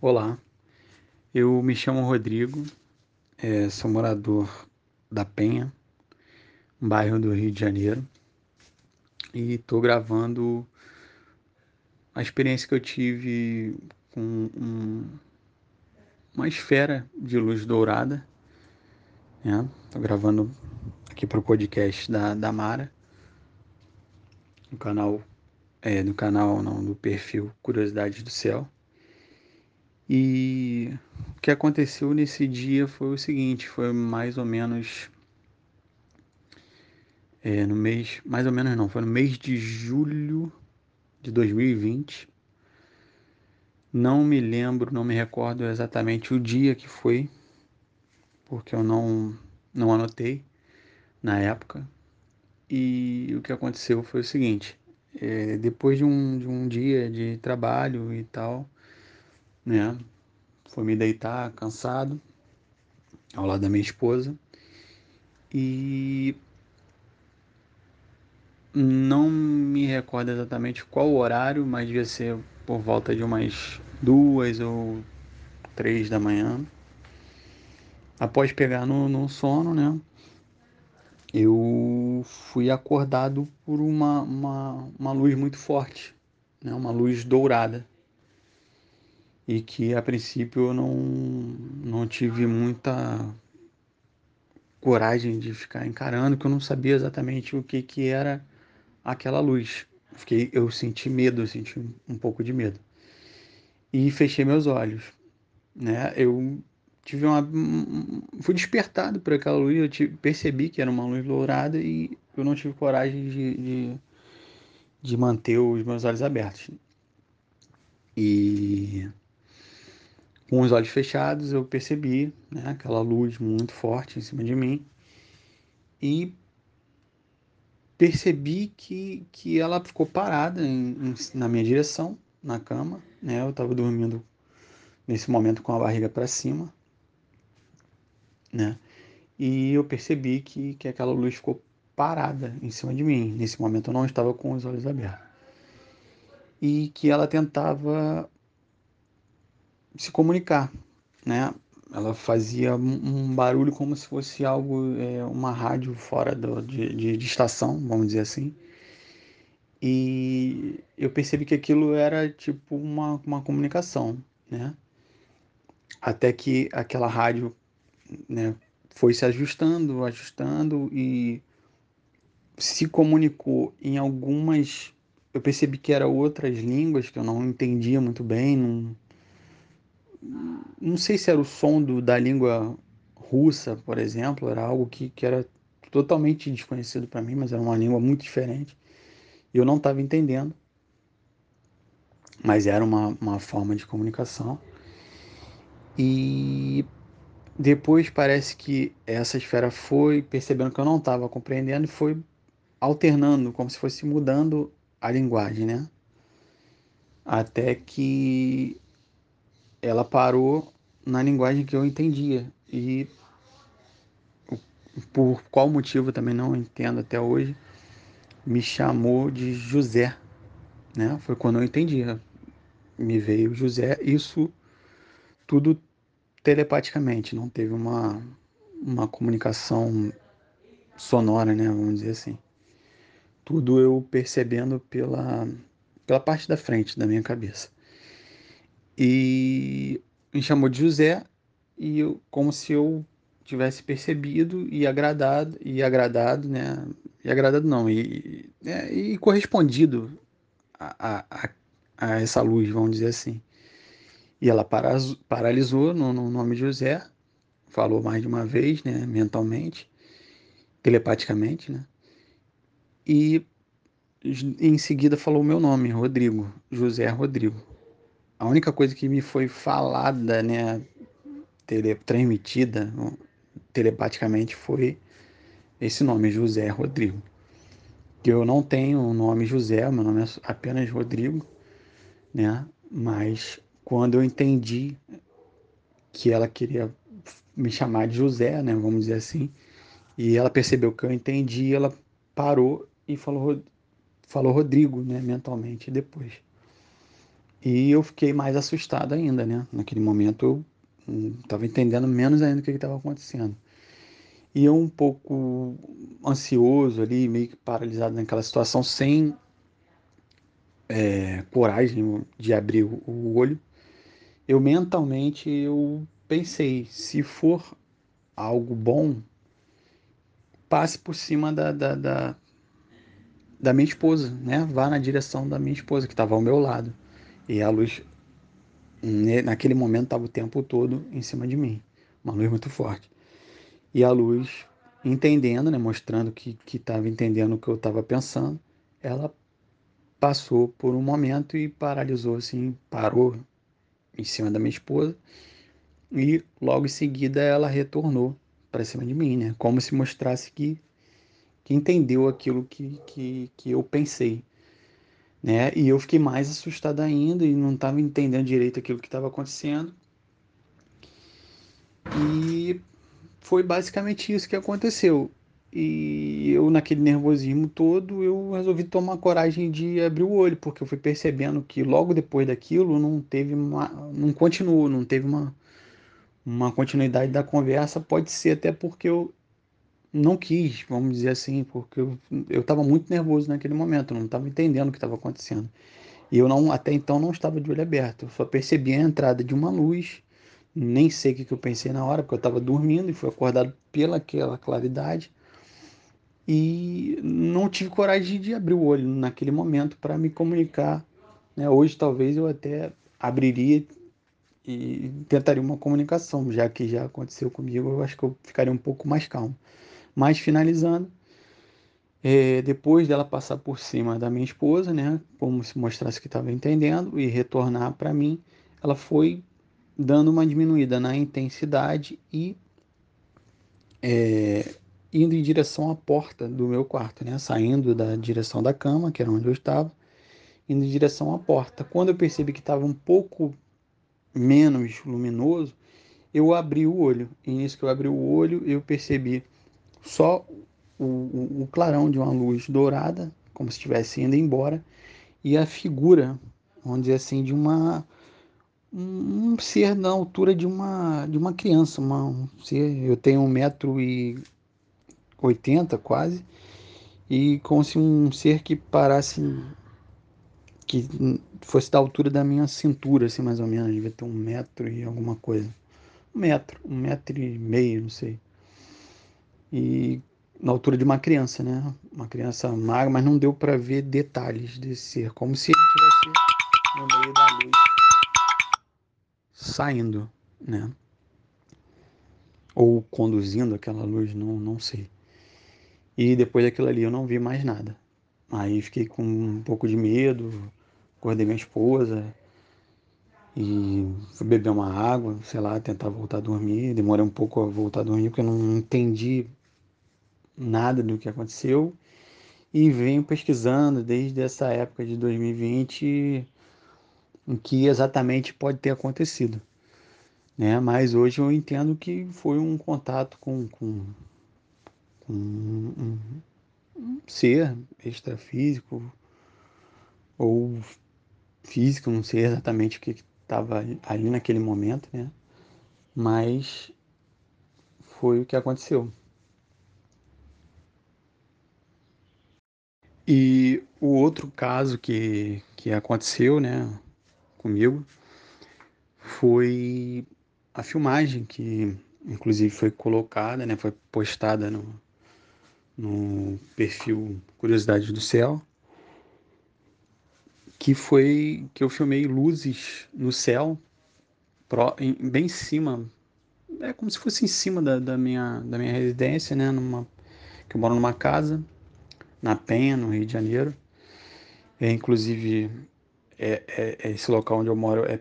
Olá, eu me chamo Rodrigo, é, sou morador da Penha, um bairro do Rio de Janeiro, e estou gravando a experiência que eu tive com um, uma esfera de luz dourada. Estou né? gravando aqui para o podcast da, da Mara, no canal, é, no canal não, do perfil Curiosidades do Céu. E o que aconteceu nesse dia foi o seguinte, foi mais ou menos é, no mês, mais ou menos não, foi no mês de julho de 2020. Não me lembro, não me recordo exatamente o dia que foi, porque eu não, não anotei na época. E o que aconteceu foi o seguinte: é, depois de um, de um dia de trabalho e tal, né? Fui me deitar cansado ao lado da minha esposa e não me recordo exatamente qual o horário, mas devia ser por volta de umas duas ou três da manhã. Após pegar no, no sono, né? Eu fui acordado por uma, uma, uma luz muito forte, né? uma luz dourada e que a princípio eu não, não tive muita coragem de ficar encarando, que eu não sabia exatamente o que, que era aquela luz. Fiquei, eu senti medo, eu senti um pouco de medo. E fechei meus olhos. Né? Eu tive uma. Fui despertado por aquela luz, eu tive, percebi que era uma luz dourada e eu não tive coragem de, de, de manter os meus olhos abertos. E com os olhos fechados, eu percebi né, aquela luz muito forte em cima de mim e percebi que, que ela ficou parada em, em, na minha direção, na cama. Né? Eu estava dormindo nesse momento com a barriga para cima. Né? E eu percebi que, que aquela luz ficou parada em cima de mim. Nesse momento eu não estava com os olhos abertos. E que ela tentava se comunicar, né? Ela fazia um barulho como se fosse algo, é, uma rádio fora do, de, de, de estação, vamos dizer assim. E eu percebi que aquilo era tipo uma, uma comunicação, né? Até que aquela rádio né, foi se ajustando, ajustando e se comunicou em algumas. Eu percebi que eram outras línguas que eu não entendia muito bem, não, não sei se era o som do, da língua russa, por exemplo, era algo que, que era totalmente desconhecido para mim, mas era uma língua muito diferente. E eu não estava entendendo, mas era uma, uma forma de comunicação. E depois parece que essa esfera foi percebendo que eu não estava compreendendo e foi alternando, como se fosse mudando a linguagem, né? Até que ela parou na linguagem que eu entendia. E por qual motivo também não entendo até hoje, me chamou de José. Né? Foi quando eu entendia. Me veio José, isso tudo telepaticamente, não teve uma, uma comunicação sonora, né? Vamos dizer assim. Tudo eu percebendo pela, pela parte da frente da minha cabeça. E me chamou de José e eu, como se eu tivesse percebido e agradado e agradado, né? E agradado não e, é, e correspondido a, a, a, essa luz, vamos dizer assim. E ela paralisou no, no nome de José, falou mais de uma vez, né? Mentalmente, telepaticamente, né? E em seguida falou o meu nome, Rodrigo, José Rodrigo a única coisa que me foi falada, né, tele, transmitida telepaticamente foi esse nome, José Rodrigo. Eu não tenho o nome José, meu nome é apenas Rodrigo, né? Mas quando eu entendi que ela queria me chamar de José, né, vamos dizer assim, e ela percebeu que eu entendi, ela parou e falou falou Rodrigo, né, mentalmente depois. E eu fiquei mais assustado ainda, né? Naquele momento eu estava entendendo menos ainda o que estava acontecendo. E eu um pouco ansioso ali, meio que paralisado naquela situação, sem é, coragem de abrir o olho, eu mentalmente eu pensei, se for algo bom, passe por cima da, da, da, da minha esposa, né? Vá na direção da minha esposa, que estava ao meu lado. E a luz, naquele momento, estava o tempo todo em cima de mim. Uma luz muito forte. E a luz, entendendo, né? Mostrando que estava entendendo o que eu estava pensando, ela passou por um momento e paralisou, assim, parou em cima da minha esposa. E logo em seguida ela retornou para cima de mim, né? Como se mostrasse que, que entendeu aquilo que, que, que eu pensei. Né? E eu fiquei mais assustado ainda e não estava entendendo direito aquilo que estava acontecendo. E foi basicamente isso que aconteceu. E eu, naquele nervosismo todo, eu resolvi tomar coragem de abrir o olho, porque eu fui percebendo que logo depois daquilo não teve uma. não continuou, não teve uma, uma continuidade da conversa, pode ser até porque eu não quis, vamos dizer assim, porque eu estava muito nervoso naquele momento, não estava entendendo o que estava acontecendo. E eu não, até então não estava de olho aberto, eu só percebi a entrada de uma luz, nem sei o que, que eu pensei na hora, porque eu estava dormindo e fui acordado pelaquela claridade. E não tive coragem de abrir o olho naquele momento para me comunicar. Né? Hoje talvez eu até abriria e tentaria uma comunicação, já que já aconteceu comigo, eu acho que eu ficaria um pouco mais calmo. Mas finalizando, é, depois dela passar por cima da minha esposa, né, como se mostrasse que estava entendendo e retornar para mim, ela foi dando uma diminuída na intensidade e é, indo em direção à porta do meu quarto, né, saindo da direção da cama, que era onde eu estava, indo em direção à porta. Quando eu percebi que estava um pouco menos luminoso, eu abri o olho. E nisso que eu abri o olho, eu percebi só o, o, clarão de uma luz dourada, como se estivesse indo embora, e a figura, vamos dizer assim, de uma um ser na altura de uma de uma criança, uma, um ser, eu tenho um metro e oitenta quase, e como se um ser que parasse que fosse da altura da minha cintura, assim, mais ou menos, devia ter um metro e alguma coisa. Um metro, um metro e meio, não sei. E na altura de uma criança, né? Uma criança magra, mas não deu para ver detalhes desse ser, como se ele estivesse no meio da luz, saindo, né? Ou conduzindo aquela luz, não, não sei. E depois daquilo ali eu não vi mais nada. Aí fiquei com um pouco de medo, acordei minha esposa e fui beber uma água, sei lá, tentar voltar a dormir. Demorei um pouco a voltar a dormir porque eu não entendi nada do que aconteceu. E venho pesquisando desde essa época de 2020 o que exatamente pode ter acontecido. Né? Mas hoje eu entendo que foi um contato com, com, com um, um ser extrafísico ou físico, não sei exatamente o que estava ali naquele momento, né? Mas foi o que aconteceu. E o outro caso que, que aconteceu, né, comigo, foi a filmagem que, inclusive, foi colocada, né, foi postada no, no perfil Curiosidades do Céu, que foi que eu filmei luzes no céu, bem em cima, é como se fosse em cima da, da, minha, da minha residência, né? Numa, que eu moro numa casa, na Penha, no Rio de Janeiro. É, inclusive, é, é, é esse local onde eu moro é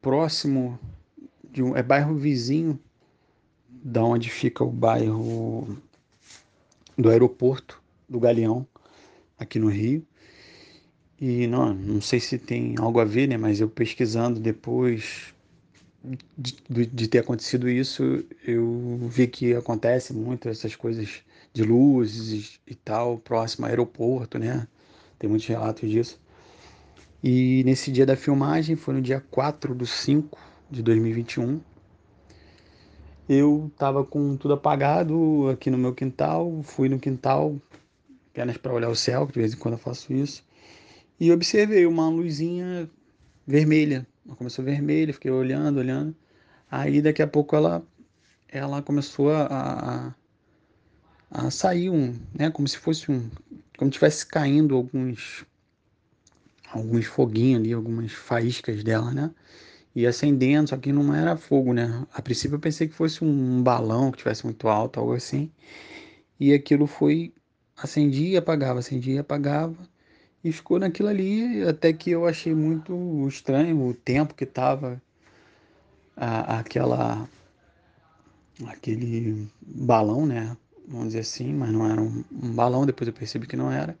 próximo de um, é bairro vizinho da onde fica o bairro do aeroporto do Galeão, aqui no Rio. E não, não sei se tem algo a ver, né? Mas eu pesquisando depois de, de, ter acontecido isso, eu vi que acontece muito essas coisas de luzes e tal, próximo ao aeroporto, né? Tem muitos relatos disso. E nesse dia da filmagem, foi no dia 4 de 5 de 2021, eu tava com tudo apagado aqui no meu quintal, fui no quintal apenas para olhar o céu, que de vez em quando eu faço isso, e observei uma luzinha vermelha. Ela começou vermelha, fiquei olhando, olhando. Aí daqui a pouco ela, ela começou a, a, a sair um, né, como se fosse um, como tivesse caindo alguns alguns foguinhos ali, algumas faíscas dela, né? E acendendo, só que não era fogo, né? A princípio eu pensei que fosse um balão que tivesse muito alto, algo assim. E aquilo foi acendia e apagava, acendia e apagava. E ficou naquilo ali, até que eu achei muito estranho o tempo que tava a, aquela aquele balão, né? Vamos dizer assim, mas não era um, um balão, depois eu percebi que não era.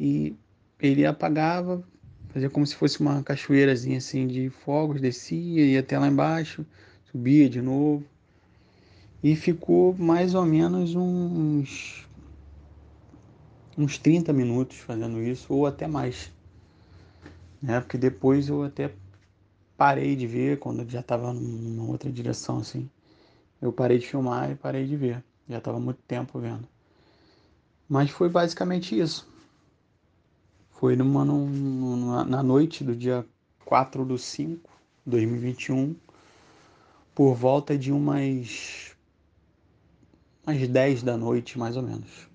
E ele apagava, fazia como se fosse uma cachoeirazinha assim de fogos, descia, ia até lá embaixo, subia de novo. E ficou mais ou menos uns uns 30 minutos fazendo isso, ou até mais. Né? Porque depois eu até parei de ver, quando já estava numa outra direção assim. Eu parei de filmar e parei de ver. Já estava muito tempo vendo. Mas foi basicamente isso. Foi numa, numa, na noite do dia 4 do 5 de 2021, por volta de umas, umas 10 da noite, mais ou menos.